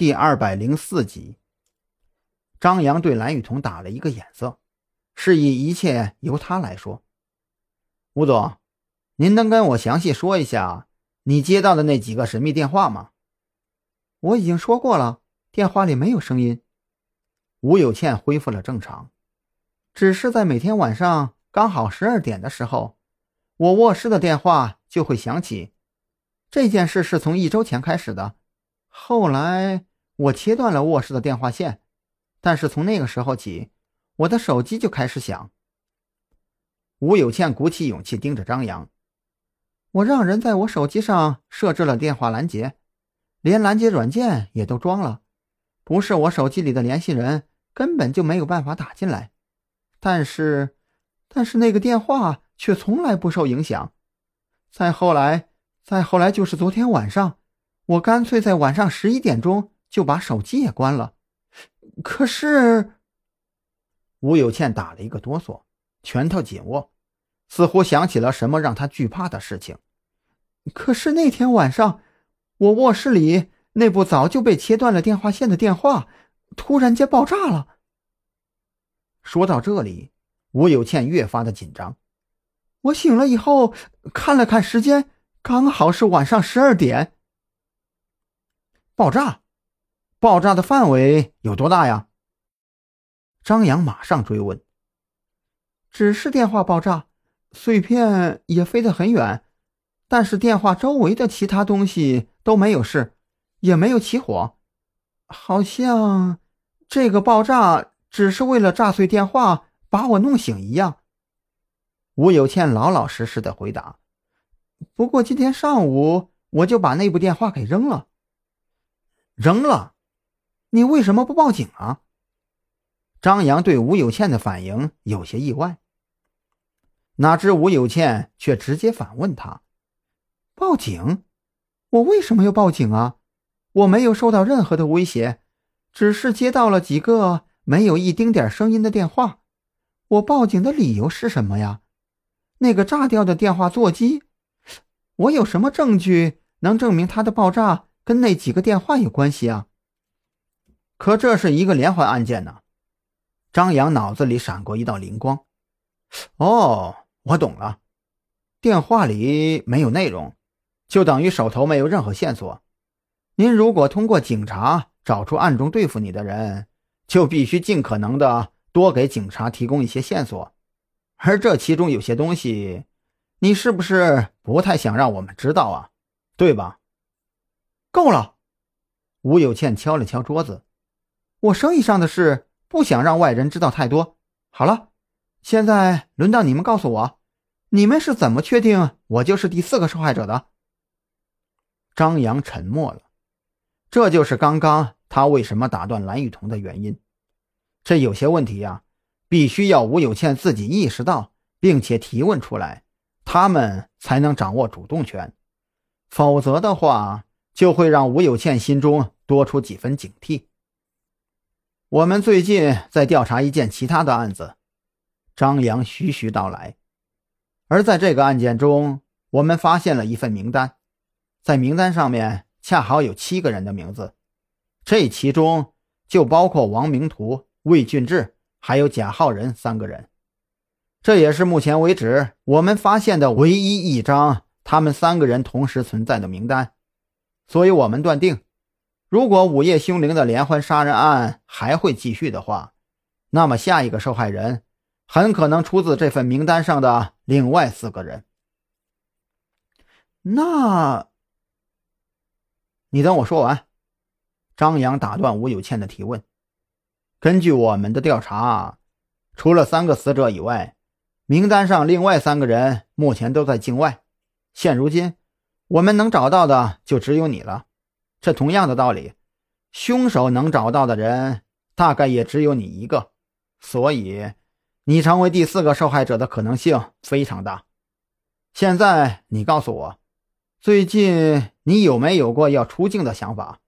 第二百零四集，张扬对蓝雨桐打了一个眼色，示意一切由他来说。吴总，您能跟我详细说一下你接到的那几个神秘电话吗？我已经说过了，电话里没有声音。吴有倩恢复了正常，只是在每天晚上刚好十二点的时候，我卧室的电话就会响起。这件事是从一周前开始的，后来。我切断了卧室的电话线，但是从那个时候起，我的手机就开始响。吴有倩鼓起勇气盯着张扬：“我让人在我手机上设置了电话拦截，连拦截软件也都装了，不是我手机里的联系人根本就没有办法打进来。但是，但是那个电话却从来不受影响。再后来，再后来就是昨天晚上，我干脆在晚上十一点钟。”就把手机也关了，可是吴有倩打了一个哆嗦，拳头紧握，似乎想起了什么让她惧怕的事情。可是那天晚上，我卧室里那部早就被切断了电话线的电话突然间爆炸了。说到这里，吴有倩越发的紧张。我醒了以后看了看时间，刚好是晚上十二点。爆炸。爆炸的范围有多大呀？张扬马上追问。只是电话爆炸，碎片也飞得很远，但是电话周围的其他东西都没有事，也没有起火，好像这个爆炸只是为了炸碎电话，把我弄醒一样。吴有倩老老实实的回答。不过今天上午我就把那部电话给扔了，扔了。你为什么不报警啊？张扬对吴有倩的反应有些意外，哪知吴有倩却直接反问他：“报警？我为什么要报警啊？我没有受到任何的威胁，只是接到了几个没有一丁点声音的电话。我报警的理由是什么呀？那个炸掉的电话座机，我有什么证据能证明它的爆炸跟那几个电话有关系啊？”可这是一个连环案件呢，张扬脑子里闪过一道灵光。哦，我懂了，电话里没有内容，就等于手头没有任何线索。您如果通过警察找出暗中对付你的人，就必须尽可能的多给警察提供一些线索，而这其中有些东西，你是不是不太想让我们知道啊？对吧？够了，吴有倩敲了敲桌子。我生意上的事不想让外人知道太多。好了，现在轮到你们告诉我，你们是怎么确定我就是第四个受害者的？张扬沉默了，这就是刚刚他为什么打断蓝雨桐的原因。这有些问题呀，必须要吴有倩自己意识到，并且提问出来，他们才能掌握主动权。否则的话，就会让吴有倩心中多出几分警惕。我们最近在调查一件其他的案子，张扬徐徐道来。而在这个案件中，我们发现了一份名单，在名单上面恰好有七个人的名字，这其中就包括王明图、魏俊志还有贾浩仁三个人。这也是目前为止我们发现的唯一一张他们三个人同时存在的名单，所以我们断定。如果午夜凶铃的连环杀人案还会继续的话，那么下一个受害人很可能出自这份名单上的另外四个人。那，你等我说完。张扬打断吴有倩的提问。根据我们的调查，除了三个死者以外，名单上另外三个人目前都在境外。现如今，我们能找到的就只有你了。这同样的道理，凶手能找到的人大概也只有你一个，所以你成为第四个受害者的可能性非常大。现在你告诉我，最近你有没有过要出境的想法？